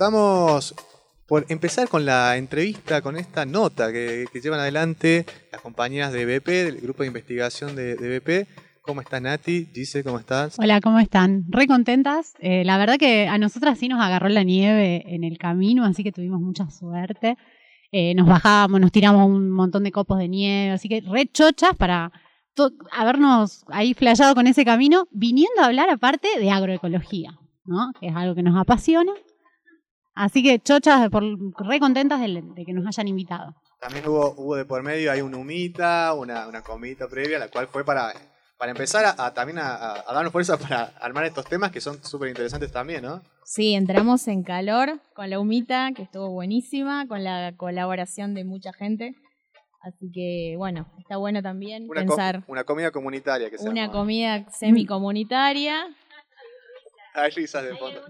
Estamos por empezar con la entrevista, con esta nota que, llevan adelante las compañeras de BP, del grupo de investigación de, BP. ¿Cómo estás, Nati? Dice, ¿cómo estás? Hola, ¿cómo están? Re contentas. Eh, la verdad que a nosotras sí nos agarró la nieve en el camino, así que tuvimos mucha suerte. Eh, nos bajábamos, nos tiramos un montón de copos de nieve, así que re chochas para habernos ahí flayado con ese camino, viniendo a hablar aparte de agroecología, ¿no? que es algo que nos apasiona. Así que chochas, por, re contentas de, que nos hayan invitado. También hubo, hubo de por medio, hay una humita, una, una comida previa, la cual fue para, para empezar a, también a, darnos fuerza para armar estos temas que son súper interesantes también, ¿no? Sí, entramos en calor con la humita, que estuvo buenísima, con la colaboración de mucha gente. Así que, bueno, está bueno también pensar. una comida comunitaria que se Una comida semi-comunitaria. Hay risas de fondo.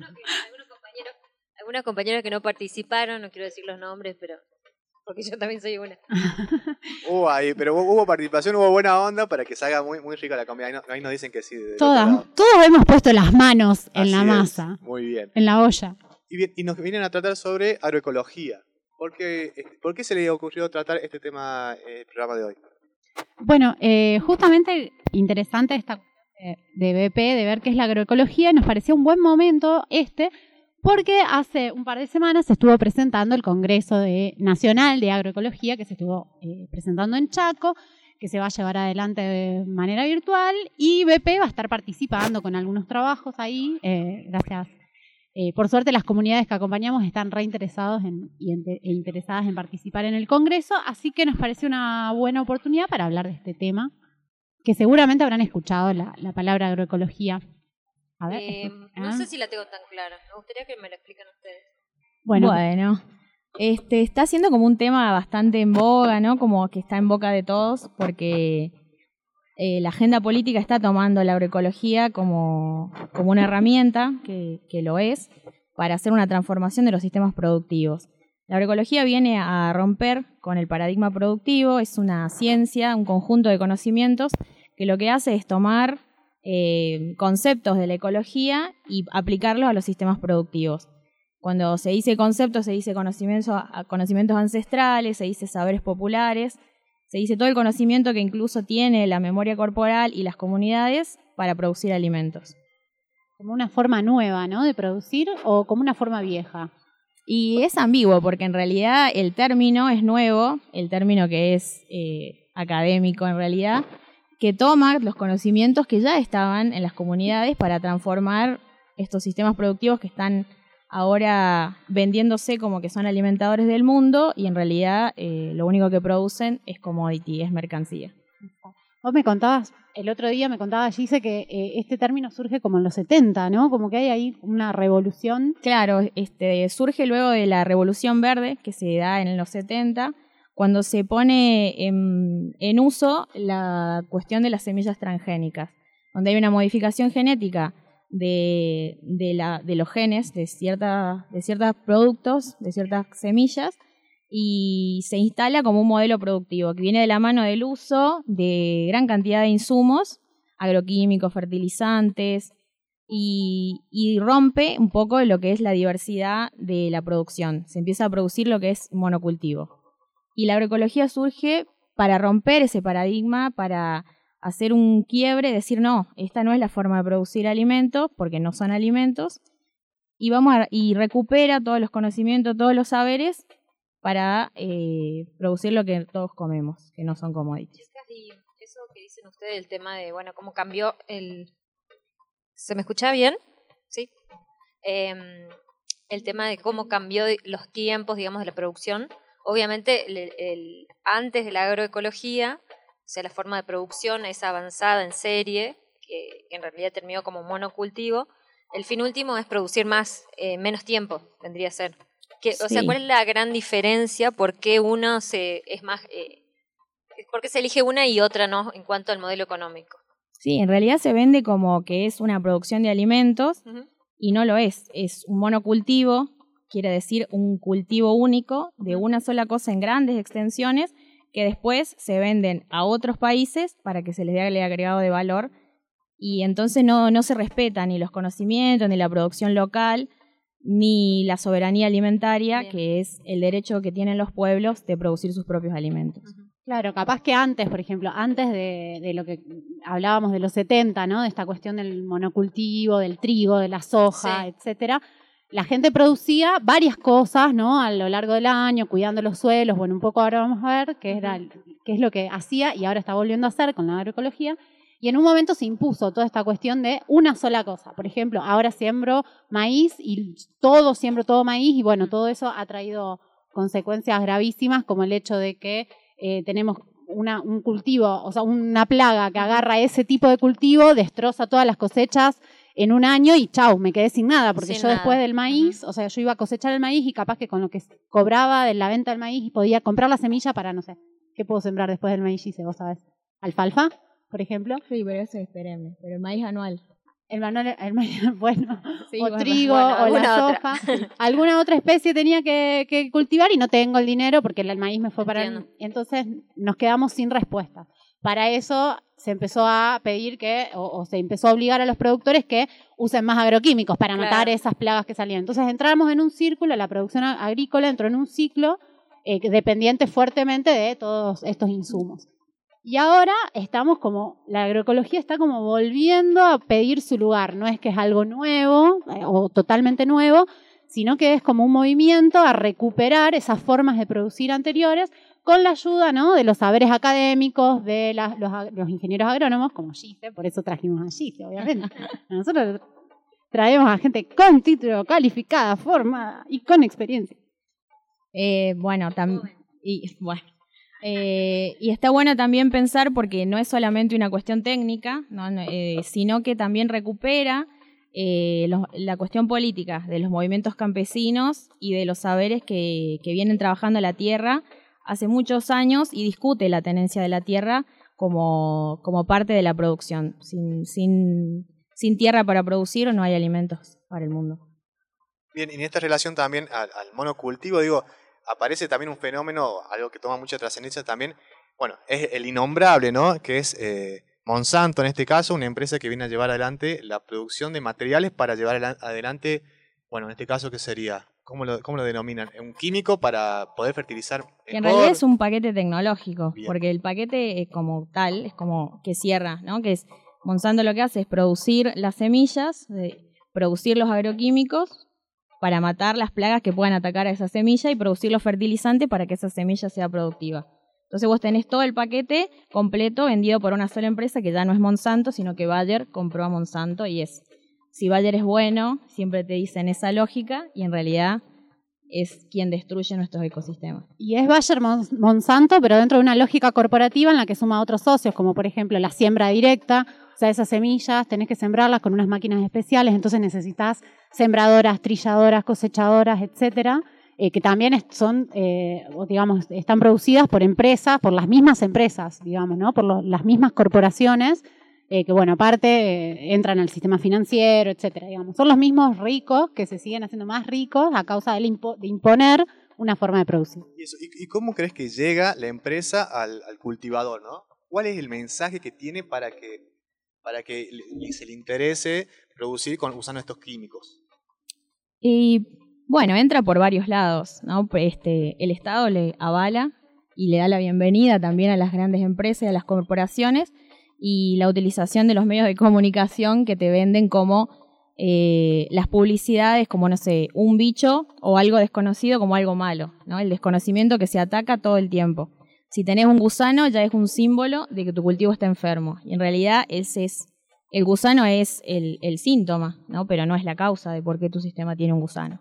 Algunos compañeros que no participaron, no quiero decir los nombres, pero porque yo también soy una. hubo ahí, pero hubo, participación, hubo buena onda para que salga muy, muy rica la comida. Ahí, nos dicen que sí. Todas, todos hemos puesto las manos en la masa. muy bien. En la olla. Y, bien, y nos vienen a tratar sobre agroecología. ¿Por qué, eh, ¿Por qué se le ocurrió tratar este tema en el programa de hoy? Bueno, eh, justamente interesante esta eh, de BP, de ver qué es la agroecología, nos pareció un buen momento este, porque hace un par de semanas se estuvo presentando el Congreso de, Nacional de Agroecología, que se estuvo presentando en Chaco, que se va a llevar adelante de manera virtual, y BP va a estar participando con algunos trabajos ahí, gracias eh, por suerte las comunidades que acompañamos están reinteresados en, e interesadas en participar en el Congreso, así que nos parece una buena oportunidad para hablar de este tema, que seguramente habrán escuchado la, palabra agroecología. A ver, eh, no ¿ah? sé si la tengo tan clara, me gustaría que me la expliquen ustedes. Bueno, bueno este, está siendo como un tema bastante en boga, ¿no? Como que está en boca de todos, porque eh, la agenda política está tomando la agroecología como, como una herramienta, que, que, lo es, para hacer una transformación de los sistemas productivos. La agroecología viene a romper con el paradigma productivo, es una ciencia, un conjunto de conocimientos que lo que hace es tomar eh, conceptos de la ecología y aplicarlos a los sistemas productivos. Cuando se dice conceptos, se dice conocimientos, conocimientos ancestrales, se dice saberes populares, se dice todo el conocimiento que incluso tiene la memoria corporal y las comunidades para producir alimentos. Como una forma nueva, ¿no? De producir o como una forma vieja. Y es ambiguo porque en realidad el término es nuevo, el término que es eh, académico en realidad, que toma los conocimientos que ya estaban en las comunidades para transformar estos sistemas productivos que están ahora vendiéndose como que son alimentadores del mundo y en realidad eh, lo único que producen es commodity, es mercancía. Vos me contabas, el otro día me contaba Gise que eh, este término surge como en los 70, ¿no? Como que hay ahí una revolución. Claro, este, surge luego de la revolución verde que se da en los 70, cuando se pone en, uso la cuestión de las semillas transgénicas, donde hay una modificación genética de, los genes de, cierta, ciertos productos, de ciertas semillas, y se instala como un modelo productivo que viene de la mano del uso de gran cantidad de insumos, agroquímicos, fertilizantes, y, rompe un poco lo que es la diversidad de la producción. Se empieza a producir lo que es monocultivo. Y la agroecología surge para romper ese paradigma, para hacer un quiebre, decir, no, esta no es la forma de producir alimentos, porque no son alimentos, y, vamos y recupera todos los conocimientos, todos los saberes para eh, producir lo que todos comemos, que no son commodities. Y. ¿Se me escucha bien? Sí. Em, el tema de cómo cambió los tiempos, digamos, de la producción. Obviamente, el, antes de la agroecología, o sea, la forma de producción es avanzada en serie, que en realidad terminó como monocultivo. El fin último es producir más, eh, menos tiempo, vendría a ser. Que, O sea, ¿cuál es la gran diferencia? ¿Por qué uno se, es más, eh, por qué se elige una y otra no en cuanto al modelo económico? Sí, en realidad se vende como que es una producción de alimentos y no lo es. Es un monocultivo, quiere decir un cultivo único de una sola cosa en grandes extensiones que después se venden a otros países para que se les dé el agregado de valor y entonces no, no se respetan ni los conocimientos ni la producción local ni la soberanía alimentaria, Bien. que es el derecho que tienen los pueblos de producir sus propios alimentos. Claro, capaz que antes, por ejemplo, antes de, de lo que hablábamos de los 70, ¿no? De esta cuestión del monocultivo, del trigo, de la soja, Sí. etcétera. La gente producía varias cosas, ¿no? A lo largo del año, cuidando los suelos. Bueno, un poco ahora vamos a ver qué, era, qué es lo que hacía y ahora está volviendo a hacer con la agroecología. Y en un momento se impuso toda esta cuestión de una sola cosa. Por ejemplo, ahora siembro maíz y todo, siembro todo maíz y bueno, todo eso ha traído consecuencias gravísimas como el hecho de que eh, tenemos una, un cultivo, o sea, una plaga que agarra ese tipo de cultivo, destroza todas las cosechas en un año y chau, me quedé sin nada, porque Sin yo nada. después del maíz, o sea, yo iba a cosechar el maíz y capaz que con lo que cobraba de la venta del maíz podía comprar la semilla para, no sé, ¿qué puedo sembrar después del maíz, Gise, vos sabés? ¿Alfalfa, por ejemplo? Sí, pero eso es pero el maíz anual. El, manual- el maíz, bueno, Sí, o bueno. trigo, Bueno, o la soja. otra. Alguna otra especie tenía que, que cultivar y no tengo el dinero porque el maíz me fue para... el- entonces nos quedamos sin respuesta. Para eso se empezó a pedir que, o, o se empezó a obligar a los productores que usen más agroquímicos para Claro. matar esas plagas que salían. Entonces entramos en un círculo, la producción agrícola entró en un ciclo eh, dependiente fuertemente de todos estos insumos. Y ahora estamos como, la agroecología está como volviendo a pedir su lugar. No es que es algo nuevo eh, o totalmente nuevo, sino que es como un movimiento a recuperar esas formas de producir anteriores con la ayuda ¿no? de los saberes académicos, de las- los, ingenieros agrónomos, como Gise, por eso trajimos a Gise, obviamente. Nosotros traemos a gente con título, calificada, formada y con experiencia. Eh, bueno, también. Y, bueno. Eh, y está bueno también pensar porque no es solamente una cuestión técnica, eh, sino que también recupera eh, los- la cuestión política de los movimientos campesinos y de los saberes que, que vienen trabajando la tierra hace muchos años y discute la tenencia de la tierra como, como parte de la producción. Sin, sin, sin tierra para producir no hay alimentos para el mundo. Bien, y en esta relación también al, al monocultivo, digo, aparece también un fenómeno, algo que toma mucha trascendencia también, bueno, es el innombrable, ¿no? Que es eh, Monsanto en este caso, una empresa que viene a llevar adelante la producción de materiales para llevar adelan- adelante, bueno, en este caso, ¿qué sería? ¿Cómo lo, cómo lo denominan? Un químico para poder fertilizar Que en realidad es un paquete tecnológico, Bien. porque el paquete eh, como tal es como que cierra, ¿no? Que es Monsanto lo que hace es producir las semillas, eh, producir los agroquímicos para matar las plagas que puedan atacar a esa semilla y producir los fertilizantes para que esa semilla sea productiva. Entonces vos tenés todo el paquete completo vendido por una sola empresa que ya no es Monsanto, sino que Bayer compró a Monsanto y es, si Bayer es bueno, siempre te dicen esa lógica y en realidad es quien destruye nuestros ecosistemas. Y es Bayer Mon- Monsanto, pero dentro de una lógica corporativa en la que suma otros socios, como por ejemplo la siembra directa, o sea, esas semillas tenés que sembrarlas con unas máquinas especiales, entonces necesitas sembradoras, trilladoras, cosechadoras, etcétera, eh, que también son, eh, digamos, están producidas por empresas, por las mismas empresas, digamos, ¿no? Por las mismas corporaciones, eh, que bueno, aparte eh, entran al sistema financiero, etcétera, digamos. Son los mismos ricos que se siguen haciendo más ricos a causa del impo- de imponer una forma de producir. ¿Y, eso? ¿Y- y cómo crees que llega la empresa al, al cultivador, no? ¿Cuál es el mensaje que tiene para que, para que le- se le interese producir con, usando estos químicos? Y bueno, entra por varios lados, ¿no? Pues, Este, el Estado le avala y le da la bienvenida también a las grandes empresas y a las corporaciones y la utilización de los medios de comunicación que te venden como eh, las publicidades como, no sé, un bicho o algo desconocido como algo malo, ¿no? El desconocimiento que se ataca todo el tiempo. Si tenés un gusano ya es un símbolo de que tu cultivo está enfermo y en realidad ese es el gusano es el, síntoma, ¿no? Pero no es la causa de por qué tu sistema tiene un gusano.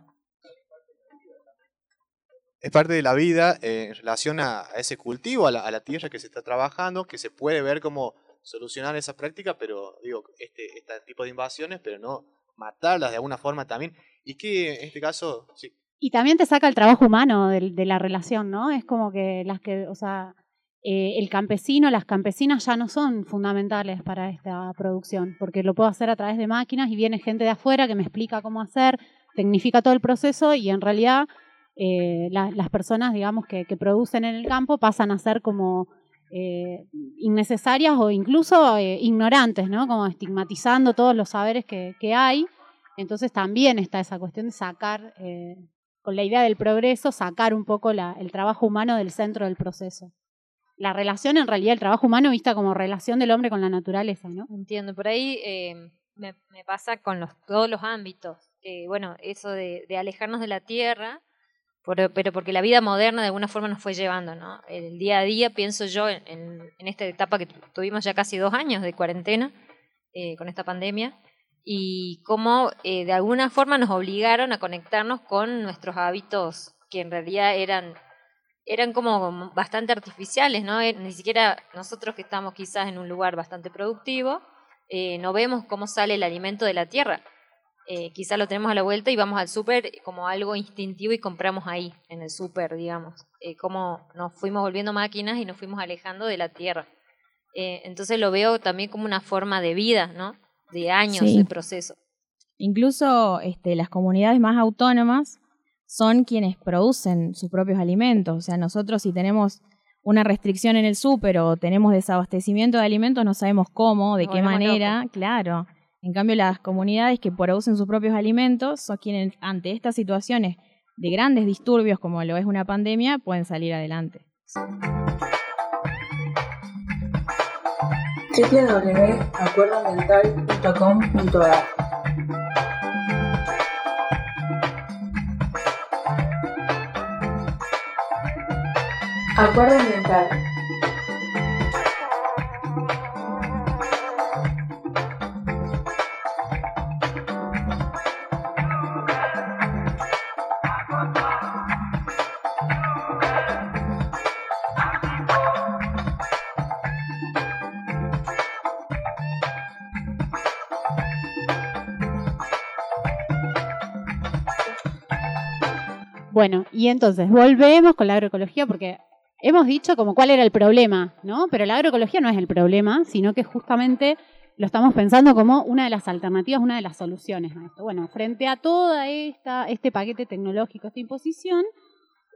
Es parte de la vida eh, en relación a, ese cultivo, a la, tierra que se está trabajando, que se puede ver cómo solucionar esa práctica, pero digo, este, este tipo de invasiones, pero no matarlas de alguna forma también. Y que en este caso, sí, Y también te saca el trabajo humano de, la relación, ¿no? Es como que las que, o sea, eh, el campesino, las campesinas ya no son fundamentales para esta producción, porque lo puedo hacer a través de máquinas y viene gente de afuera que me explica cómo hacer, tecnifica todo el proceso y en realidad eh, la- las personas, digamos, que producen en el campo pasan a ser como eh, innecesarias o incluso eh, ignorantes, ¿no? Como estigmatizando todos los saberes que, hay. Entonces también está esa cuestión de sacar, eh, con la idea del progreso, sacar un poco el trabajo humano del centro del proceso. La relación, en realidad, el trabajo humano vista como relación del hombre con la naturaleza, ¿no? Entiendo, por ahí me, pasa con los, todos los ámbitos, bueno, eso de, de alejarnos de la tierra, pero porque la vida moderna de alguna forma nos fue llevando, ¿no? El día a día, pienso yo, en, en esta etapa que tuvimos ya casi dos años de cuarentena eh, con esta pandemia, y cómo eh, de alguna forma nos obligaron a conectarnos con nuestros hábitos que en realidad eran eran como bastante artificiales, ¿no? Eh, ni siquiera nosotros que estamos quizás en un lugar bastante productivo, eh, no vemos cómo sale el alimento de la tierra. Eh, quizás lo tenemos a la vuelta y vamos al súper como algo instintivo y compramos ahí, en el súper, digamos. Eh, como nos fuimos volviendo máquinas y nos fuimos alejando de la tierra. Eh, entonces lo veo también como una forma de vida, ¿no? De años Sí. de proceso. Incluso este, las comunidades más autónomas son quienes producen sus propios alimentos. O sea, nosotros si tenemos una restricción en el súper o tenemos desabastecimiento de alimentos, no sabemos cómo, de Nos qué manera. Claro. En cambio, las comunidades que producen sus propios alimentos son quienes ante estas situaciones de grandes disturbios como lo es una pandemia pueden salir adelante. Acuerdo Ambiental. Y entonces volvemos con la agroecología porque hemos dicho como cuál era el problema, ¿no? Pero la agroecología no es el problema, sino que justamente lo estamos pensando como una de las alternativas, una de las soluciones a esto. Bueno, frente a toda esta este paquete tecnológico, esta imposición,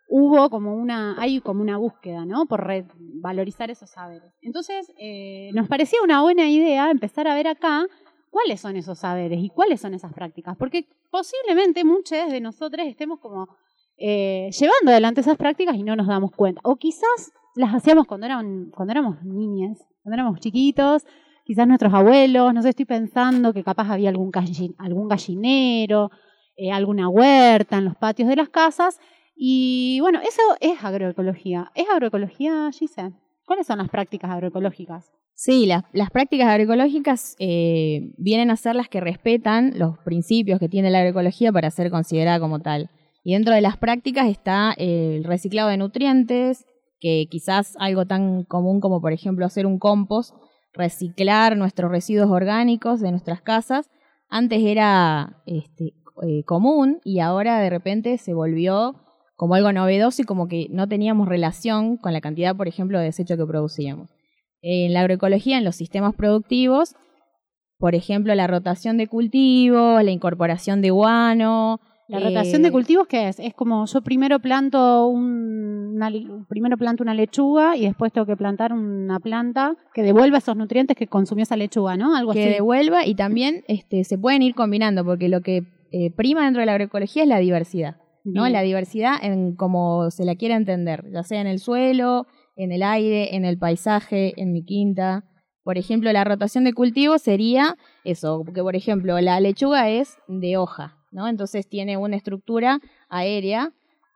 hubo como una hay como una búsqueda, ¿no? Por re- valorizar esos saberes. Entonces, eh, nos parecía una buena idea empezar a ver acá cuáles son esos saberes y cuáles son esas prácticas, porque posiblemente muchos de nosotros estemos como eh, llevando adelante esas prácticas y no nos damos cuenta. O quizás las hacíamos cuando, eran, éramos niñas, cuando éramos chiquitos, quizás nuestros abuelos, no sé, estoy pensando que capaz había algún, algún gallinero, eh, alguna huerta en los patios de las casas. Y bueno, eso es agroecología. ¿Es agroecología, Gise? ¿Cuáles son las prácticas agroecológicas? Sí, las, las prácticas agroecológicas eh, vienen a ser las que respetan los principios que tiene la agroecología para ser considerada como tal. Y dentro de las prácticas está el reciclado de nutrientes, que quizás algo tan común como por ejemplo hacer un compost, reciclar nuestros residuos orgánicos de nuestras casas, antes era este, eh, común y ahora de repente se volvió como algo novedoso y como que no teníamos relación con la cantidad, por ejemplo, de desecho que producíamos. En la agroecología, en los sistemas productivos, por ejemplo, la rotación de cultivos, la incorporación de guano. La eh, rotación de cultivos, ¿qué es? Es como yo primero planto un- una, primero planto una lechuga y después tengo que plantar una planta que devuelva esos nutrientes que consumió esa lechuga, ¿no? Algo que así. devuelva y también este, se pueden ir combinando porque lo que eh, prima dentro de la agroecología es la diversidad, ¿no? Bien. La diversidad en como se la quiera entender, ya sea en el suelo, en el aire, en el paisaje, en mi quinta. Por ejemplo, la rotación de cultivo sería eso, porque por ejemplo la lechuga es de hoja, ¿no? Entonces tiene una estructura aérea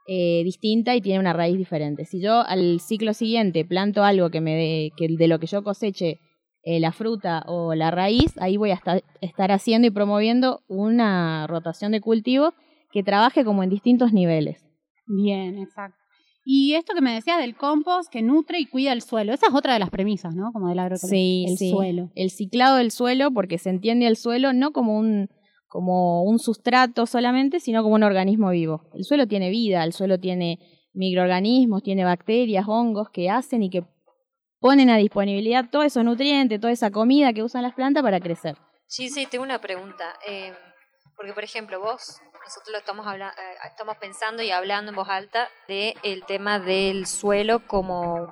eh, distinta y tiene una raíz diferente. Si yo al ciclo siguiente planto algo que me dé, que de lo que yo coseche eh, la fruta o la raíz, ahí voy a esta- estar haciendo y promoviendo una rotación de cultivos que trabaje como en distintos niveles. Bien, exacto. Y esto que me decías del compost que nutre y cuida el suelo, esa es otra de las premisas, ¿no? Como del agroecología. Sí, el sí. suelo. El ciclado del suelo, porque se entiende el suelo no como un, como un sustrato solamente, sino como un organismo vivo. El suelo tiene vida, el suelo tiene microorganismos, tiene bacterias, hongos que hacen y que ponen a disponibilidad todos esos nutrientes, toda esa comida que usan las plantas para crecer. Sí, sí, tengo una pregunta. eh, porque, por ejemplo, vos, nosotros lo estamos, habla- eh, estamos pensando y hablando en voz alta de el tema del suelo como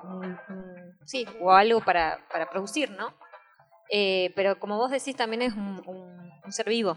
sí, o algo para, para producir, ¿no? Eh, pero como vos decís, también es un ser vivo.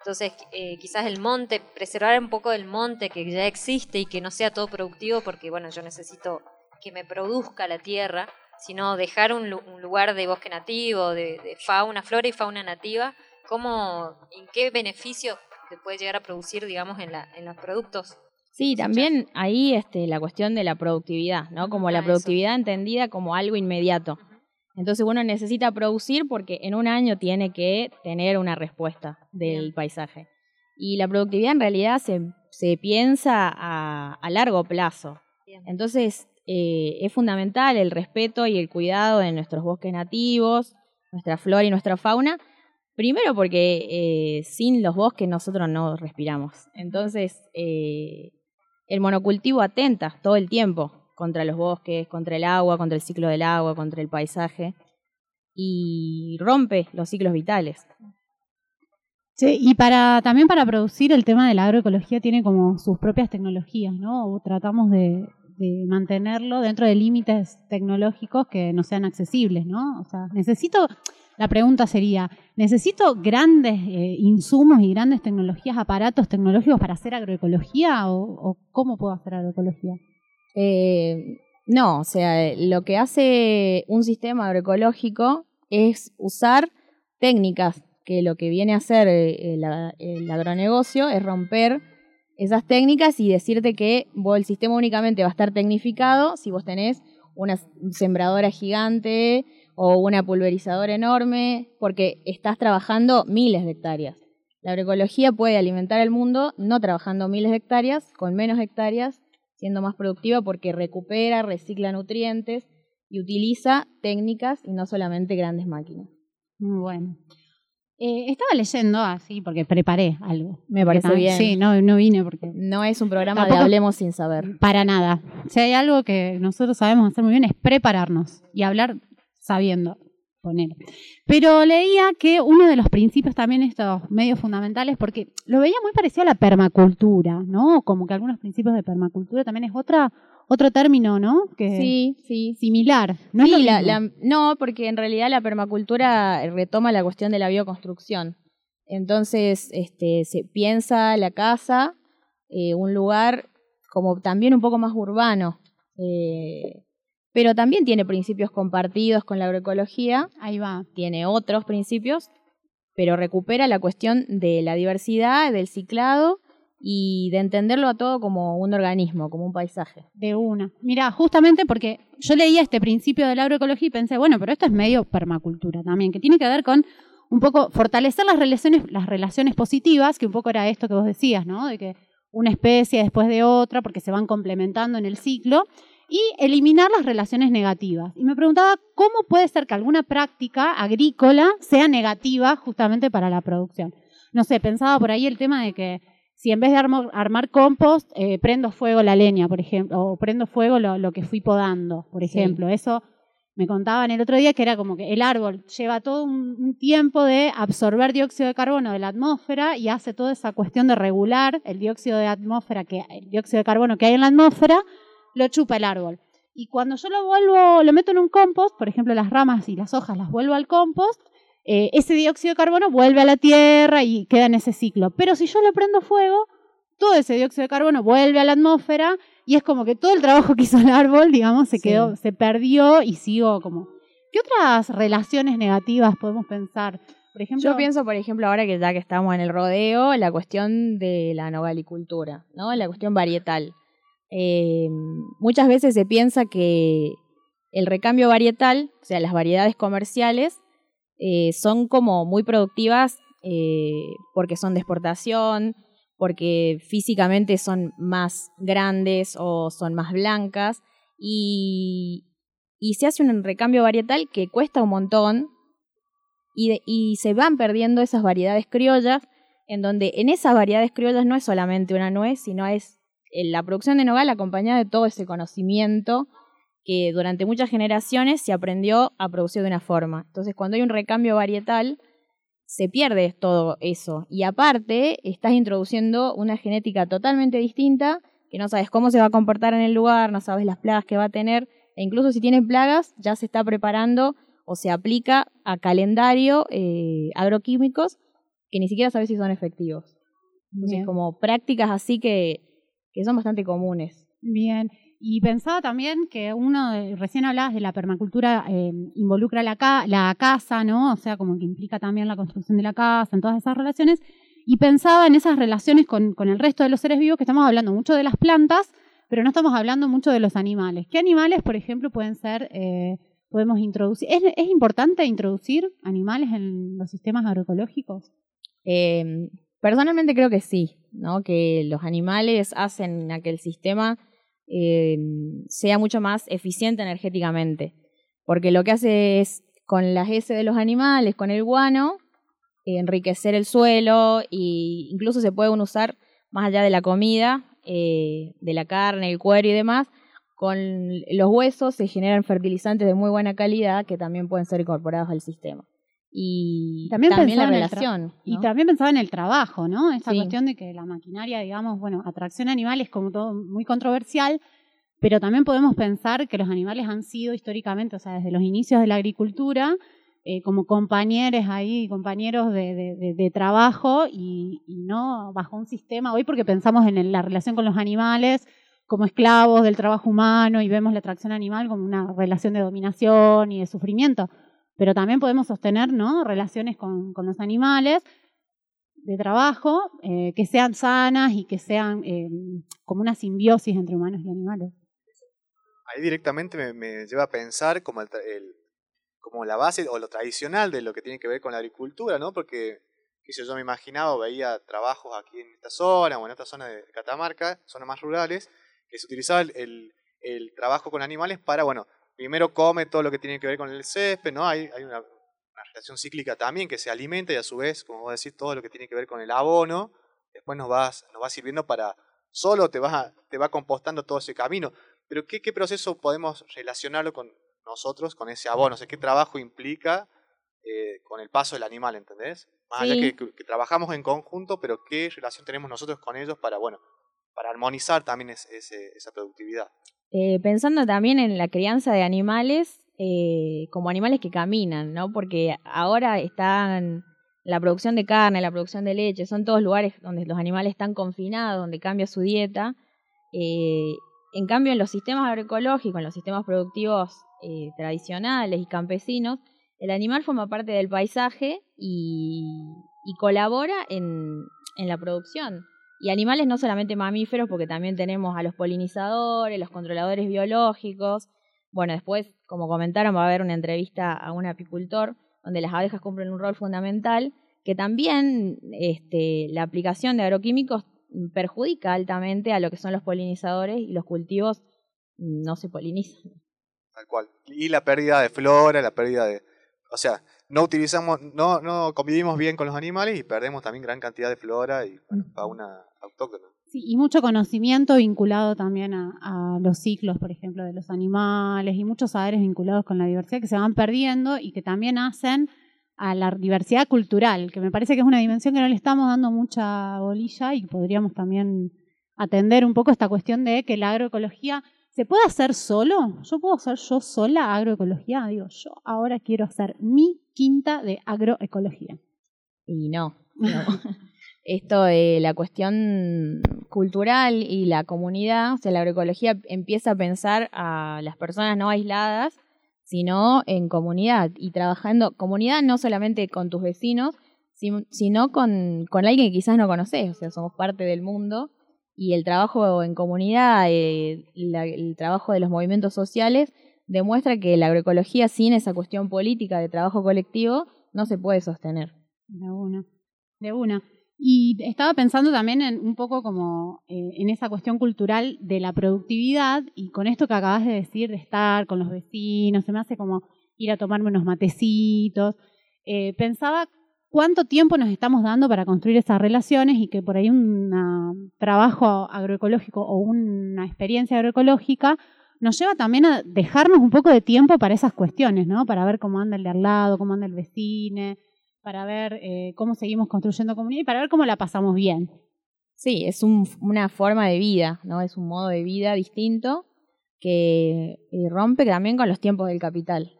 Entonces, eh, quizás el monte, preservar un poco del monte que ya existe y que no sea todo productivo, porque bueno, yo necesito que me produzca la tierra, sino dejar un, lugar de bosque nativo, de, fauna, flora y fauna nativa, ¿cómo, ¿en qué beneficio se puede llegar a producir, digamos, en, la, en los productos? Sí, también ahí este, la cuestión de la productividad, ¿no? Como la ah, productividad entendida como algo inmediato. Entonces uno necesita producir porque en un año tiene que tener una respuesta del paisaje. Y la productividad en realidad se, se piensa a, a, largo plazo. Entonces eh, es fundamental el respeto y el cuidado de nuestros bosques nativos, nuestra flora y nuestra fauna. Primero porque eh, sin los bosques nosotros no respiramos. Entonces eh, el monocultivo atenta todo el tiempo contra los bosques, contra el agua, contra el ciclo del agua, contra el paisaje y rompe los ciclos vitales. Sí, y para también para producir el tema de la agroecología tiene como sus propias tecnologías, ¿no? Tratamos de, mantenerlo dentro de límites tecnológicos que no sean accesibles, ¿no? O sea, necesito, la pregunta sería, ¿necesito grandes eh, insumos y grandes tecnologías, aparatos tecnológicos para hacer agroecología o cómo puedo hacer agroecología? Eh, no, o sea, lo que hace un sistema agroecológico es usar técnicas que lo que viene a hacer eh, el, agronegocio es romper esas técnicas y decirte que vos, el sistema únicamente va a estar tecnificado si vos tenés una sembradora gigante o una pulverizadora enorme, porque estás trabajando miles de hectáreas. La agroecología puede alimentar el mundo no trabajando miles de hectáreas, con menos hectáreas siendo más productiva porque recupera, recicla nutrientes y utiliza técnicas y no solamente grandes máquinas. Muy bueno. Eh, estaba leyendo así porque preparé algo. Me parece bien. Sí, no, no vine porque. No es un programa de Hablemos sin saber. Para nada. Si hay algo que nosotros sabemos hacer muy bien es prepararnos y hablar sabiendo poner. Pero leía que uno de los principios también estos medios fundamentales, porque lo veía muy parecido a la permacultura, ¿no? Como que algunos principios de permacultura también es otra otro término, ¿no? Que sí, sí. Similar. No, no, porque en realidad la permacultura retoma la cuestión de la bioconstrucción. Entonces, este, se piensa la casa, eh, un lugar como también un poco más urbano. Eh, pero también tiene principios compartidos con la agroecología. Ahí va. Tiene otros principios, pero recupera la cuestión de la diversidad, del ciclado y de entenderlo a todo como un organismo, como un paisaje. De una. Mira, justamente porque yo leía este principio de la agroecología y pensé, bueno, pero esto es medio permacultura también, que tiene que ver con un poco fortalecer las relaciones, las relaciones positivas, que un poco era esto que vos decías, ¿no? De que una especie después de otra, porque se van complementando en el ciclo, y eliminar las relaciones negativas. Y me preguntaba cómo puede ser que alguna práctica agrícola sea negativa justamente para la producción. No sé, pensaba por ahí el tema de que si en vez de armar, compost, eh, prendo fuego la leña, por ejemplo, o prendo fuego lo, que fui podando, por ejemplo. Eso me contaban el otro día que era como que el árbol lleva todo un, un, tiempo de absorber dióxido de carbono de la atmósfera y hace toda esa cuestión de regular el dióxido de atmósfera que el dióxido de carbono que hay en la atmósfera lo chupa el árbol. Y cuando yo lo vuelvo, lo meto en un compost, por ejemplo, las ramas y las hojas las vuelvo al compost, eh, ese dióxido de carbono vuelve a la tierra y queda en ese ciclo. Pero si yo le prendo fuego, todo ese dióxido de carbono vuelve a la atmósfera y es como que todo el trabajo que hizo el árbol, digamos, se quedó, se perdió y sigo como. ¿Qué otras relaciones negativas podemos pensar? Por ejemplo, Yo pienso, por ejemplo, ahora que ya que estamos en el rodeo, la cuestión de la novalicultura, ¿no? La cuestión varietal. Eh, muchas veces se piensa que el recambio varietal, o sea, las variedades comerciales, eh, son como muy productivas eh, porque son de exportación, porque físicamente son más grandes o son más blancas, y, se hace un recambio varietal que cuesta un montón y, y se van perdiendo esas variedades criollas, en donde en esas variedades criollas no es solamente una nuez, sino es la producción de nogal acompañada de todo ese conocimiento que durante muchas generaciones se aprendió a producir de una forma. Entonces, cuando hay un recambio varietal, se pierde todo eso. Y aparte, estás introduciendo una genética totalmente distinta, que no sabes cómo se va a comportar en el lugar, no sabes las plagas que va a tener, e incluso si tiene plagas, ya se está preparando o se aplica a calendario eh, agroquímicos que ni siquiera sabes si son efectivos. Entonces, Bien. como prácticas así que, que son bastante comunes. Bien. Y pensaba también que uno, de- recién hablabas de la permacultura, eh, involucra la, ca- la casa, ¿no? O sea, como que implica también la construcción de la casa, en todas esas relaciones. Y pensaba en esas relaciones con, con el resto de los seres vivos, que estamos hablando mucho de las plantas, pero no estamos hablando mucho de los animales. ¿Qué animales, por ejemplo, pueden ser, eh, podemos introducir? ¿Es, ¿Es importante introducir animales en los sistemas agroecológicos? Eh, personalmente creo que sí, ¿no? Que los animales hacen a que el sistema eh, sea mucho más eficiente energéticamente. Porque lo que hace es, con las heces de los animales, con el guano, enriquecer el suelo e incluso se puede usar más allá de la comida, eh, de la carne, el cuero y demás, con los huesos se generan fertilizantes de muy buena calidad que también pueden ser incorporados al sistema. Y También también, la relación. Y también pensaba en el trabajo, ¿no? Esta Sí. cuestión de que la maquinaria, digamos, bueno, atracción animal es como todo muy controversial, pero también podemos pensar que los animales han sido históricamente, o sea, desde los inicios de la agricultura, eh, como compañeros ahí, compañeros de, de- de- de trabajo y, y no bajo un sistema, hoy porque pensamos en la relación con los animales como esclavos del trabajo humano y vemos la atracción animal como una relación de dominación y de sufrimiento pero también podemos sostener relaciones con, los animales de trabajo eh, que sean sanas y que sean eh, como una simbiosis entre humanos y animales. Ahí directamente me, lleva a pensar como, el, el- como la base o lo tradicional de lo que tiene que ver con la agricultura, ¿no? Porque, sé yo, me imaginaba, veía trabajos aquí en esta zona o en esta zona de Catamarca, zonas más rurales, que se utilizaba el trabajo con animales para, bueno, primero come todo lo que tiene que ver con el césped, ¿no? Hay, hay una, una relación cíclica también que se alimenta y a su vez, como vos decís, todo lo que tiene que ver con el abono, después nos, vas, nos va sirviendo para, solo te, vas a- te va compostando todo ese camino. Pero ¿qué, qué proceso podemos relacionarlo con nosotros, con ese abono? O sea, ¿qué trabajo implica eh, con el paso del animal, ¿entendés? Más allá que- que trabajamos en conjunto, pero ¿qué relación tenemos nosotros con ellos para, bueno, para armonizar también esa productividad? Eh, pensando también en la crianza de animales eh, como animales que caminan, ¿no? Porque ahora están la producción de carne, la producción de leche, son todos lugares donde los animales están confinados, donde cambia su dieta. Eh, en cambio, en los sistemas agroecológicos, en los sistemas productivos eh, tradicionales y campesinos, el animal forma parte del paisaje y, colabora en la producción. Y animales no solamente mamíferos, porque también tenemos a los polinizadores, los controladores biológicos. Bueno, después, como comentaron, va a haber una entrevista a un apicultor donde las abejas cumplen un rol fundamental, que también este, la aplicación de agroquímicos perjudica altamente a lo que son los polinizadores y los cultivos no se polinizan. Tal cual. Y la pérdida de flora, la pérdida de... O sea, no utilizamos, no, no convivimos bien con los animales y perdemos también gran cantidad de flora y bueno, fauna autóctona. Sí, y mucho conocimiento vinculado también a, a los ciclos, por ejemplo, de los animales y muchos saberes vinculados con la diversidad que se van perdiendo y que también hacen a la diversidad cultural, que me parece que es una dimensión que no le estamos dando mucha bolilla y podríamos también atender un poco esta cuestión de que la agroecología se puede hacer solo. Yo puedo hacer yo sola agroecología. Digo, yo ahora quiero hacer mi quinta de agroecología. Y no, no. Esto de la cuestión cultural y la comunidad, o sea, la agroecología empieza a pensar a las personas no aisladas, sino en comunidad y trabajando comunidad no solamente con tus vecinos, si- sino con, con alguien que quizás no conoces, o sea, somos parte del mundo y el trabajo en comunidad, eh, la- el trabajo de los movimientos sociales demuestra que la agroecología sin esa cuestión política de trabajo colectivo no se puede sostener. De una, de una. Y estaba pensando también en un poco como eh, en esa cuestión cultural de la productividad y con esto que acabas de decir de estar con los vecinos, se me hace como ir a tomarme unos matecitos. Eh, pensaba cuánto tiempo nos estamos dando para construir esas relaciones y que por ahí un trabajo agroecológico o una experiencia agroecológica nos lleva también a dejarnos un poco de tiempo para esas cuestiones, ¿no? Para ver cómo anda el de al lado, cómo anda el vecino, para ver eh, cómo seguimos construyendo comunidad y para ver cómo la pasamos bien. Sí, es un- una forma de vida, ¿no? Es un modo de vida distinto que eh, rompe también con los tiempos del capital.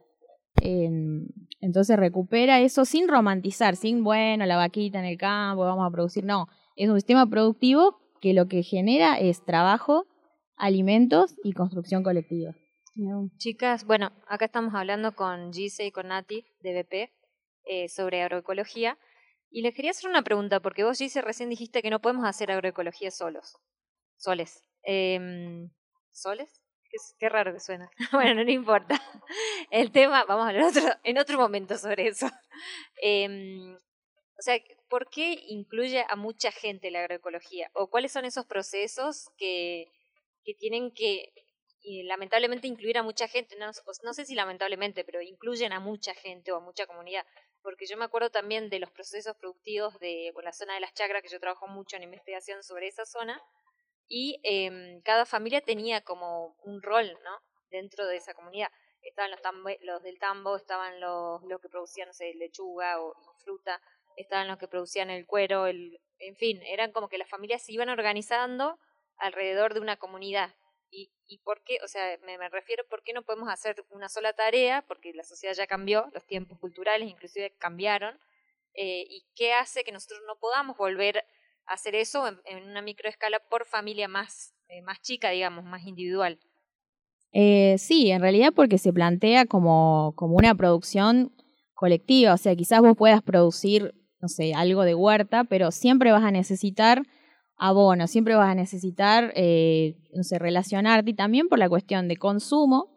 En- entonces recupera eso sin romantizar, sin, bueno, la vaquita en el campo, vamos a producir. No, es un sistema productivo que lo que genera es trabajo, alimentos y construcción colectiva. Chicas, bueno, acá estamos hablando con Gise y con Nati de BP eh, sobre agroecología. Y les quería hacer una pregunta, porque vos, Gise, recién dijiste que no podemos hacer agroecología solos. Soles. Em, ¿Soles? Qué, raro que suena. bueno, no importa. El tema, vamos a hablar otro, en otro momento sobre eso. Em, o sea, ¿por qué incluye a mucha gente la agroecología? ¿O cuáles son esos procesos que, que tienen que y lamentablemente incluir a mucha gente, no, no sé si lamentablemente, pero incluyen a mucha gente o a mucha comunidad, porque yo me acuerdo también de los procesos productivos de la zona de las chacras, que yo trabajo mucho en investigación sobre esa zona, y eh, cada familia tenía como un rol, ¿no? Dentro de esa comunidad. Estaban los, tambo, los del tambo, estaban los, los que producían, no sé, lechuga o fruta, estaban los que producían el cuero, el, en fin, eran como que las familias se iban organizando alrededor de una comunidad y, y por qué, o sea, me, me, refiero por qué no podemos hacer una sola tarea, porque la sociedad ya cambió, los tiempos culturales inclusive cambiaron, eh, y qué hace que nosotros no podamos volver a hacer eso en, en una microescala por familia más, eh, más chica, digamos, más individual. Eh, sí, en realidad porque se plantea como, como una producción colectiva, o sea, quizás vos puedas producir, no sé, algo de huerta, pero siempre vas a necesitar abono, siempre vas a necesitar, eh, no sé, relacionarte y también por la cuestión de consumo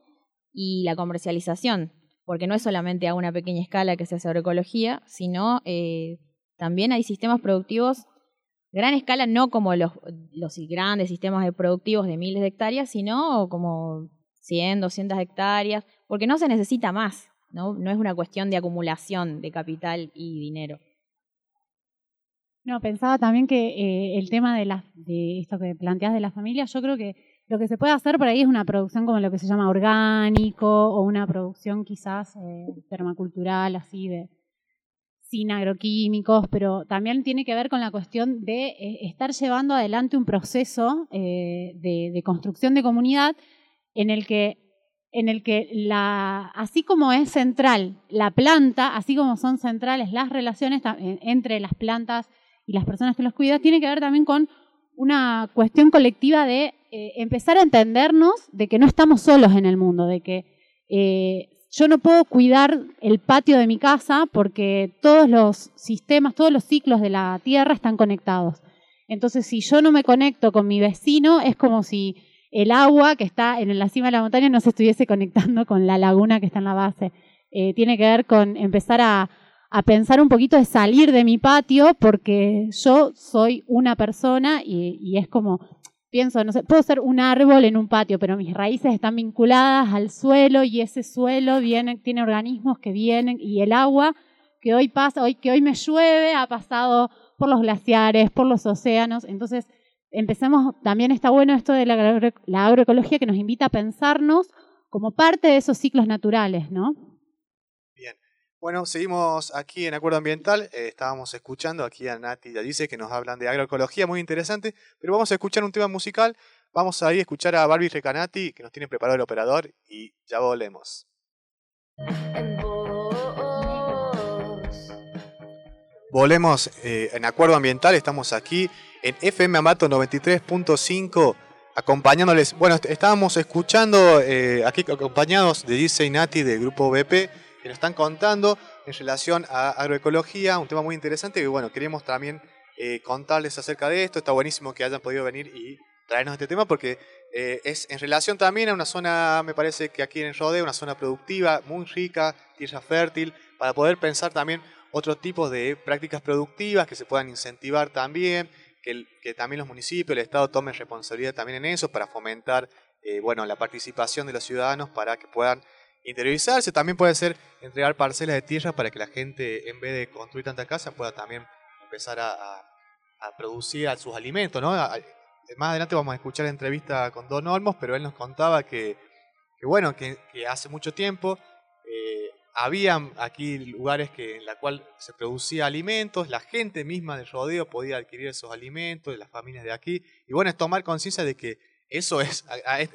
y la comercialización, porque no es solamente a una pequeña escala que se hace agroecología, sino eh, también hay sistemas productivos gran escala, no como los, los grandes sistemas productivos de miles de hectáreas, sino como 100, 200 hectáreas, porque no se necesita más, ¿no? No es una cuestión de acumulación de capital y dinero. No, pensaba también que eh, el tema de, de esto que planteas de la familia, yo creo que lo que se puede hacer por ahí es una producción como lo que se llama orgánico o una producción quizás eh, permacultural, así de sin agroquímicos, pero también tiene que ver con la cuestión de eh, estar llevando adelante un proceso eh, de, de, construcción de comunidad en el que en el que la, así como es central la planta, así como son centrales las relaciones entre las plantas y las personas que los cuidan, tiene que ver también con una cuestión colectiva de eh, empezar a entendernos de que no estamos solos en el mundo, de que eh, yo no puedo cuidar el patio de mi casa porque todos los sistemas, todos los ciclos de la tierra están conectados. Entonces, si yo no me conecto con mi vecino, es como si el agua que está en la cima de la montaña no se estuviese conectando con la laguna que está en la base. Eh, tiene que ver con empezar a, a pensar un poquito de salir de mi patio porque yo soy una persona y, es como, pienso, no sé, puedo ser un árbol en un patio, pero mis raíces están vinculadas al suelo y ese suelo viene, tiene organismos que vienen y el agua que hoy pasa, hoy que hoy me llueve, ha pasado por los glaciares, por los océanos, entonces empecemos, también está bueno esto de la agroecología que nos invita a pensarnos como parte de esos ciclos naturales, ¿no? Bueno, seguimos aquí en Acuerdo Ambiental. Eh, estábamos escuchando aquí a Nati y a Dice que nos hablan de agroecología, muy interesante. Pero vamos a escuchar un tema musical. Vamos a ir a escuchar a Barbie Recanati, que nos tiene preparado el operador, y ya volvemos. Volvemos eh, en Acuerdo Ambiental. Estamos aquí en FM Amato 93.5 acompañándoles. Bueno, estábamos escuchando eh, aquí acompañados de Dice y Nati del grupo BP que nos están contando en relación a agroecología, un tema muy interesante que bueno, queremos también eh, contarles acerca de esto. Está buenísimo que hayan podido venir y traernos este tema porque eh, es en relación también a una zona, me parece que aquí en Rodeo, una zona productiva, muy rica, tierra fértil, para poder pensar también otros tipos de prácticas productivas que se puedan incentivar también, que también los municipios, el Estado tomen responsabilidad también en eso para fomentar eh, bueno, la participación de los ciudadanos para que puedan interiorizarse. También puede ser entregar parcelas de tierra para que la gente, en vez de construir tanta casa, pueda también empezar a, producir sus alimentos. ¿no? Más adelante vamos a escuchar la entrevista con Don Olmos, pero él nos contaba que, que bueno, que, hace mucho tiempo eh, había aquí lugares que, en la cual se producía alimentos, la gente misma del rodeo podía adquirir esos alimentos, las familias de aquí, y bueno, es tomar conciencia de que eso es,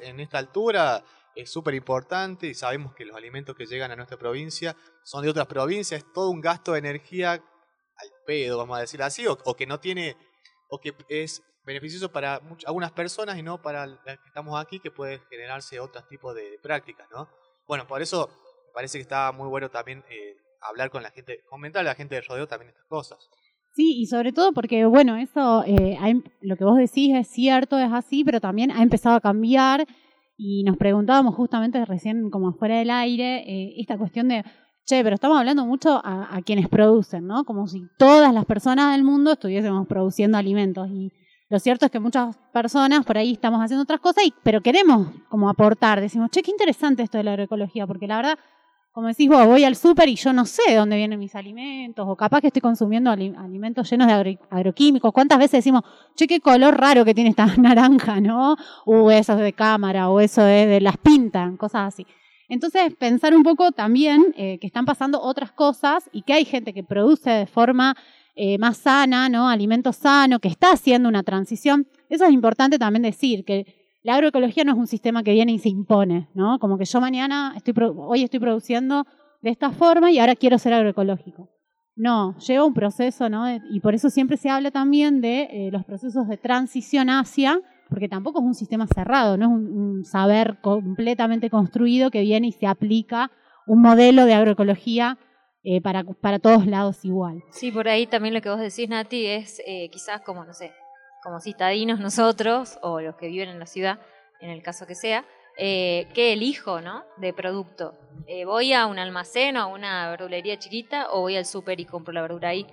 en esta altura, es súper importante y sabemos que los alimentos que llegan a nuestra provincia son de otras provincias, es todo un gasto de energía al pedo, vamos a decir así, o, que no tiene, o que es beneficioso para much- algunas personas y no para las que estamos aquí, que puede generarse otros tipos de, prácticas, ¿no? Bueno, por eso me parece que está muy bueno también eh, hablar con la gente, comentarle a la gente del rodeo también estas cosas. Sí, y sobre todo porque, bueno, eso, eh, em- lo que vos decís es cierto, es así, pero también ha empezado a cambiar y nos preguntábamos justamente recién como fuera del aire eh, esta cuestión de, che, pero estamos hablando mucho a, a quienes producen, ¿no? Como si todas las personas del mundo estuviésemos produciendo alimentos y lo cierto es que muchas personas por ahí estamos haciendo otras cosas, y, pero queremos como aportar, decimos, che, qué interesante esto de la agroecología, porque la verdad como decís vos, voy al súper y yo no sé de dónde vienen mis alimentos, o capaz que estoy consumiendo ali- alimentos llenos de agro- agroquímicos. ¿Cuántas veces decimos, che, qué color raro que tiene esta naranja, ¿no? O eso es de cámara, o eso es de las pintan, cosas así. Entonces, pensar un poco también eh, que están pasando otras cosas y que hay gente que produce de forma eh, más sana, ¿no? Alimento sano, que está haciendo una transición. Eso es importante también decir, que la agroecología no es un sistema que viene y se impone, ¿no? Como que yo mañana, estoy hoy estoy produciendo de esta forma y ahora quiero ser agroecológico. No, lleva un proceso, ¿no? Y por eso siempre se habla también de eh, los procesos de transición hacia, porque tampoco es un sistema cerrado, no es un, un saber completamente construido que viene y se aplica un modelo de agroecología eh, para, para todos lados igual. Sí, por ahí también lo que vos decís, Nati, es eh, quizás como, no sé, como citadinos nosotros, o los que viven en la ciudad, en el caso que sea, eh, ¿qué elijo, no? De producto. Eh, ¿Voy a un almacén o a una verdulería chiquita o voy al súper y compro la verdura ahí?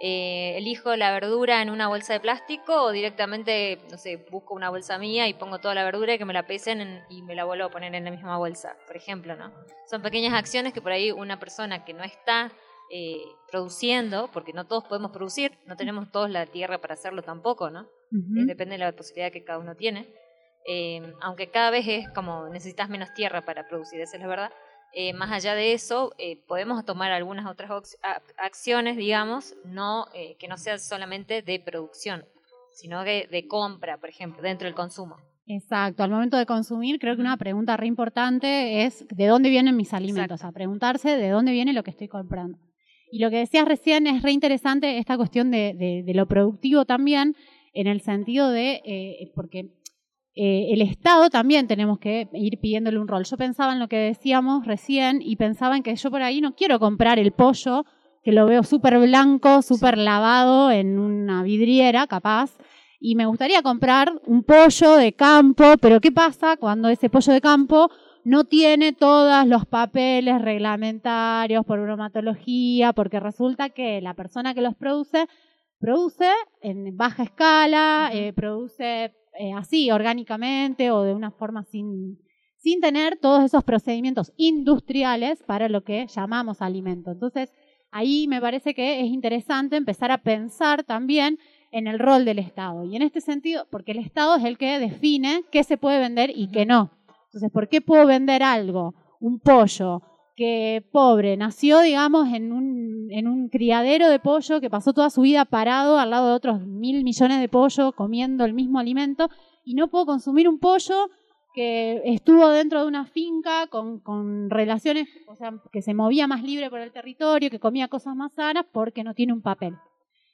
Eh, ¿Elijo la verdura en una bolsa de plástico o directamente, no sé, busco una bolsa mía y pongo toda la verdura y que me la pesen en- y me la vuelvo a poner en la misma bolsa, por ejemplo, ¿no? Son pequeñas acciones que por ahí una persona que no está eh, produciendo, porque no todos podemos producir, no tenemos todos la tierra para hacerlo tampoco, ¿no? Eh, depende de la posibilidad que cada uno tiene. Eh, aunque cada vez es como necesitas menos tierra para producir, esa es la verdad. Eh, más allá de eso, podemos tomar algunas otras acciones, digamos, no eh, que no sean solamente de producción, sino de, de compra, por ejemplo, dentro del consumo. Exacto, al momento de consumir, creo que una pregunta re importante es de dónde vienen mis alimentos, a preguntarse de dónde viene lo que estoy comprando. Y lo que decías recién es re interesante esta cuestión de, de- de lo productivo también, en el sentido de, eh, porque eh, el Estado también tenemos que ir pidiéndole un rol. Yo pensaba en lo que decíamos recién y pensaba en que yo por ahí no quiero comprar el pollo, que lo veo súper blanco, súper lavado en una vidriera, capaz, y me gustaría comprar un pollo de campo, pero ¿qué pasa cuando ese pollo de campo no tiene todos los papeles reglamentarios por bromatología? Porque resulta que la persona que los produce, produce en baja escala, eh, produce eh, así, orgánicamente o de una forma sin, sin tener todos esos procedimientos industriales para lo que llamamos alimento. Entonces, ahí me parece que es interesante empezar a pensar también en el rol del Estado. Y en este sentido, porque el Estado es el que define qué se puede vender y qué no. Entonces, ¿por qué puedo vender algo, un pollo, que pobre, nació, digamos, en un, en un criadero de pollo que pasó toda su vida parado al lado de otros mil millones de pollos comiendo el mismo alimento y no puedo consumir un pollo que estuvo dentro de una finca con, con relaciones, o sea, que se movía más libre por el territorio, que comía cosas más sanas porque no tiene un papel.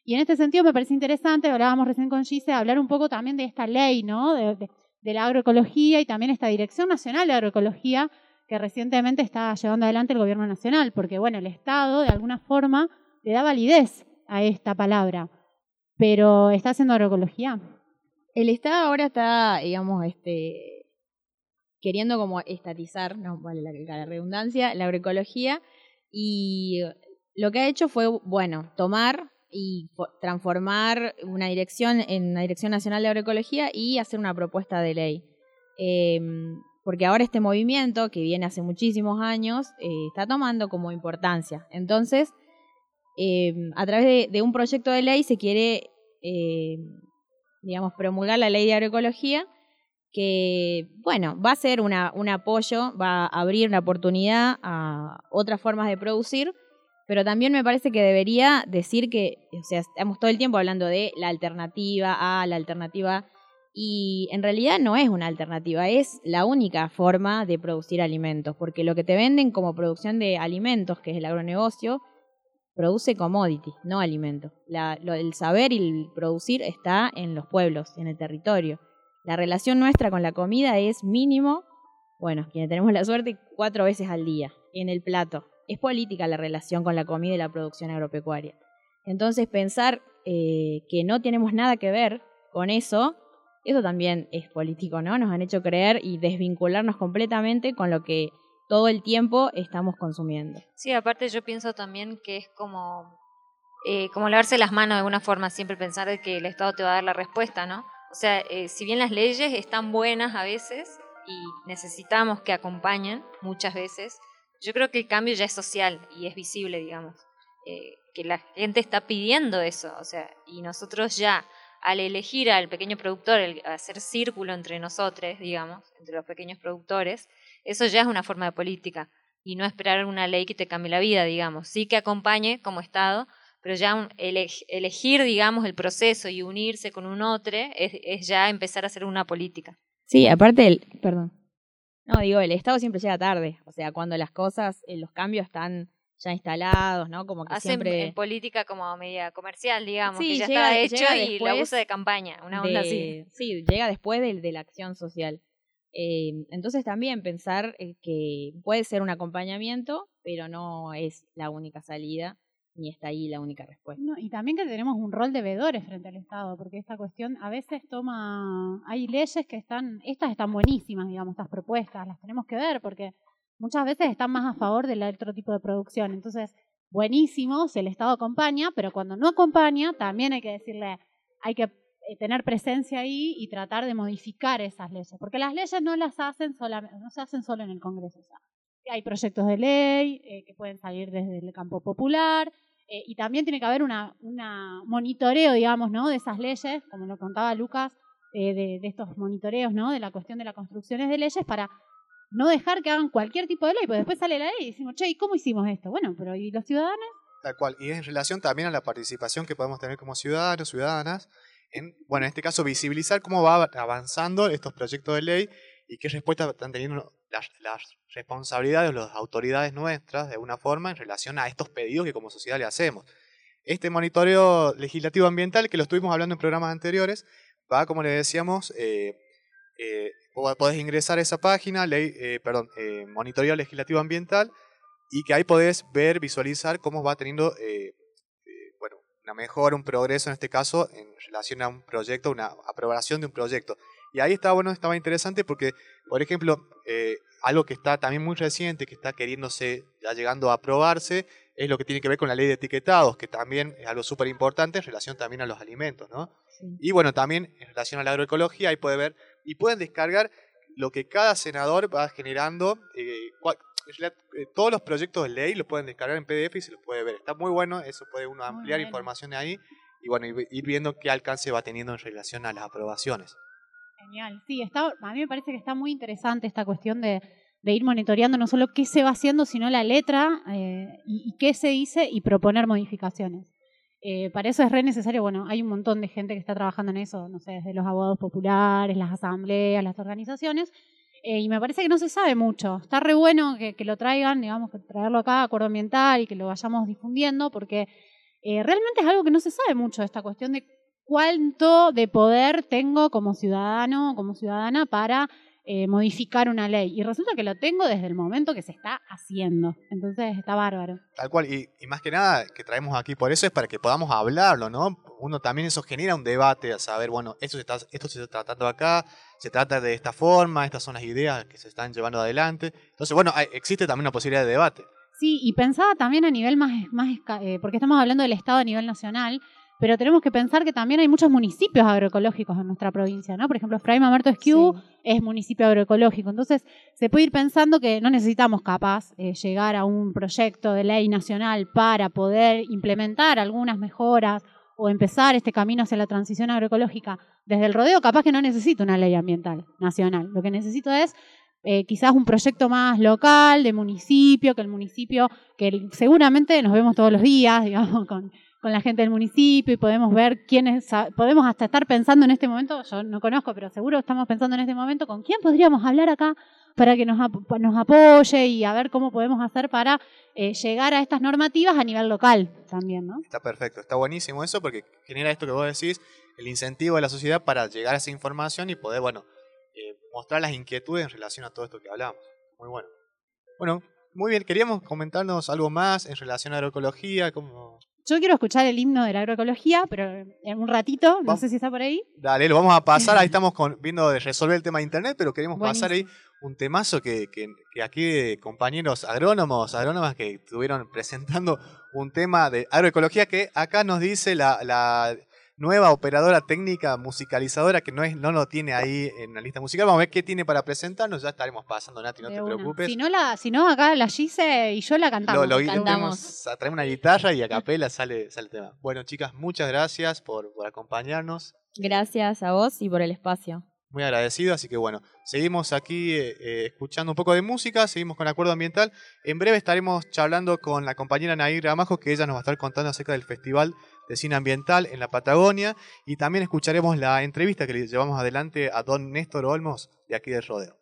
Y en este sentido me parece interesante, hablábamos recién con Gise, hablar un poco también de esta ley, ¿no? De, de la agroecología y también esta Dirección Nacional de Agroecología que recientemente está llevando adelante el gobierno nacional, porque bueno, el Estado de alguna forma le da validez a esta palabra, pero está haciendo agroecología. El Estado ahora está, digamos, este, queriendo como estatizar, no vale la, la redundancia, la agroecología y lo que ha hecho fue, bueno, tomar y transformar una dirección en una dirección nacional de agroecología y hacer una propuesta de ley. Eh, porque ahora este movimiento, que viene hace muchísimos años, eh, está tomando como importancia. Entonces, eh, a través de, de, un proyecto de ley se quiere, eh, digamos, promulgar la ley de agroecología, que, bueno, va a ser una, un apoyo, va a abrir una oportunidad a otras formas de producir, pero también me parece que debería decir que, o sea, estamos todo el tiempo hablando de la alternativa A, la alternativa Y en realidad no es una alternativa, es la única forma de producir alimentos, porque lo que te venden como producción de alimentos, que es el agronegocio, produce commodity, no alimentos. el saber y el producir está en los pueblos, en el territorio. La relación nuestra con la comida es mínimo, bueno, quienes tenemos la suerte, cuatro veces al día, en el plato. Es política la relación con la comida y la producción agropecuaria. Entonces pensar eh, que no tenemos nada que ver con eso eso también es político, ¿no? Nos han hecho creer y desvincularnos completamente con lo que todo el tiempo estamos consumiendo. Sí, aparte yo pienso también que es como, eh, como lavarse las manos de alguna forma, siempre pensar que el Estado te va a dar la respuesta, ¿no? O sea, eh, si bien las leyes están buenas a veces y necesitamos que acompañen muchas veces, yo creo que el cambio ya es social y es visible, digamos. Eh, que la gente está pidiendo eso, o sea, y nosotros ya al elegir al pequeño productor, el hacer círculo entre nosotros, digamos, entre los pequeños productores, eso ya es una forma de política y no esperar una ley que te cambie la vida, digamos. Sí que acompañe como Estado, pero ya elegir, digamos, el proceso y unirse con un otro es, ya empezar a hacer una política. Sí, aparte, el, perdón. No, digo, el Estado siempre llega tarde. O sea, cuando las cosas, eh, los cambios están ya instalados, ¿no? Como que Hacen siempre... en política como medida comercial, digamos, que ya está hecho y la usa de campaña, una onda así. Sí, llega después de, de la acción social. Eh, entonces también pensar eh, que puede ser un acompañamiento, pero no es la única salida ni está ahí la única respuesta. y también que tenemos un rol de vedores frente al Estado, porque esta cuestión a veces toma, hay leyes que están, estas están buenísimas, digamos, estas propuestas, las tenemos que ver, porque muchas veces están más a favor del otro tipo de producción. Entonces, buenísimo si el Estado acompaña, pero cuando no acompaña, también hay que decirle, hay que eh, tener presencia ahí y tratar de modificar esas leyes, porque las leyes no las hacen solamente, no se hacen solo en el Congreso. Hay proyectos de ley eh, que pueden salir desde el campo popular eh, y también tiene que haber una, una, monitoreo, digamos, ¿no? de esas leyes, como lo contaba Lucas, de, de, estos monitoreos, ¿no? de la cuestión de las construcciones de leyes para no dejar que hagan cualquier tipo de ley, porque después sale la ley y decimos, che, ¿y cómo hicimos esto? Bueno, pero ¿y los ciudadanos? Tal cual, y en relación también a la participación que podemos tener como ciudadanos, ciudadanas, en, bueno, en este caso, visibilizar cómo va avanzando estos proyectos de ley y qué respuesta están teniendo las, responsabilidades de las autoridades nuestras, de alguna forma, en relación a estos pedidos que como sociedad le hacemos. Este monitoreo legislativo ambiental, que lo estuvimos hablando en programas anteriores, va, como le decíamos, eh, eh, podés ingresar a esa página, eh, perdón, eh, monitoreo legislativo ambiental, y que ahí podés ver, visualizar cómo va teniendo bueno, una mejora, un progreso en este caso en relación a un proyecto, una aprobación de un proyecto. Y ahí está bueno, estaba interesante porque, por ejemplo, algo que está también muy reciente, que está queriéndose, ya llegando a aprobarse, es lo que tiene que ver con la ley de etiquetados, que también es algo súper importante en relación también a los alimentos, ¿no? Y bueno, también en relación a la agroecología, ahí puede ver y pueden descargar lo que cada senador va generando. Eh, eh, todos los proyectos de ley los pueden descargar en PDF y se los puede ver. Está muy bueno, eso puede uno ampliar información ahí y bueno, ir viendo qué alcance va teniendo en relación a las aprobaciones. Genial, sí, está, a mí me parece que está muy interesante esta cuestión de, ir monitoreando no solo qué se va haciendo, sino la letra eh, y, qué se dice y proponer modificaciones. Eh, para eso es re necesario, bueno, hay un montón de gente que está trabajando en eso, no sé, desde los abogados populares, las asambleas, las organizaciones, eh, y me parece que no se sabe mucho. Está re bueno que, lo traigan, digamos, traerlo acá, acuerdo ambiental, y que lo vayamos difundiendo, porque realmente es algo que no se sabe mucho, esta cuestión de cuánto de poder tengo como ciudadano, como ciudadana, para eh, modificar una ley. Y resulta que lo tengo desde el momento que se está haciendo. Entonces está bárbaro. Tal cual. Y, más que nada que traemos aquí por eso es para que podamos hablarlo, ¿no? Uno también eso genera un debate a saber, bueno, esto se está, esto se está tratando acá, se trata de esta forma, estas son las ideas que se están llevando adelante. Entonces, bueno, existe también una posibilidad de debate. Sí, y pensaba también a nivel más, más eh, porque estamos hablando del Estado a nivel nacional, pero tenemos que pensar que también hay muchos municipios agroecológicos en nuestra provincia, ¿no? Por ejemplo, Fray Mamerto Esquiú es municipio agroecológico, entonces se puede ir pensando que no necesitamos capaz eh, llegar a un proyecto de ley nacional para poder implementar algunas mejoras o empezar este camino hacia la transición agroecológica desde el rodeo, capaz que no necesito una ley ambiental nacional. Lo que necesito es eh, quizás un proyecto más local, de municipio, que el municipio, que seguramente nos vemos todos los días, digamos, con, con la gente del municipio y podemos ver quiénes, podemos hasta estar pensando en este momento, yo no conozco, pero seguro estamos pensando en este momento con quién podríamos hablar acá para que nos, nos apoye y a ver cómo podemos hacer para eh, llegar a estas normativas a nivel local también, ¿no? Está perfecto, está buenísimo eso porque genera esto que vos decís, el incentivo de la sociedad para llegar a esa información y poder, bueno, eh, mostrar las inquietudes en relación a todo esto que hablamos. Muy bueno. Bueno, muy bien, queríamos comentarnos algo más en relación a agroecología, como... Yo quiero escuchar el himno de la agroecología, pero en un ratito, no Vamos. sé si está por ahí. Dale, lo vamos a pasar, ahí estamos con- viendo de resolver el tema de internet, pero queremos pasar ahí un temazo que, que, que aquí eh, compañeros agrónomos, agrónomas que estuvieron presentando un tema de agroecología que acá nos dice la, la nueva operadora técnica musicalizadora que no es no lo tiene ahí en la lista musical. Vamos a ver qué tiene para presentarnos, ya estaremos pasando, Nati, no de te una. preocupes. Si no, la, si no, acá la Gise y yo la cantamos. Lo, lo, cantamos. tenemos a traer una guitarra y a capela sale, sale el tema. Bueno, chicas, muchas gracias por, por acompañarnos. Gracias a vos y por el espacio. muy agradecido, así que bueno, seguimos aquí eh, eh, escuchando un poco de música, seguimos con Acuerdo Ambiental. En breve estaremos charlando con la compañera Nair Gramajo, que ella nos va a estar contando acerca del Festival de Cine Ambiental en la Patagonia, y también escucharemos la entrevista que le llevamos adelante a don Néstor Olmos de aquí del Rodeo.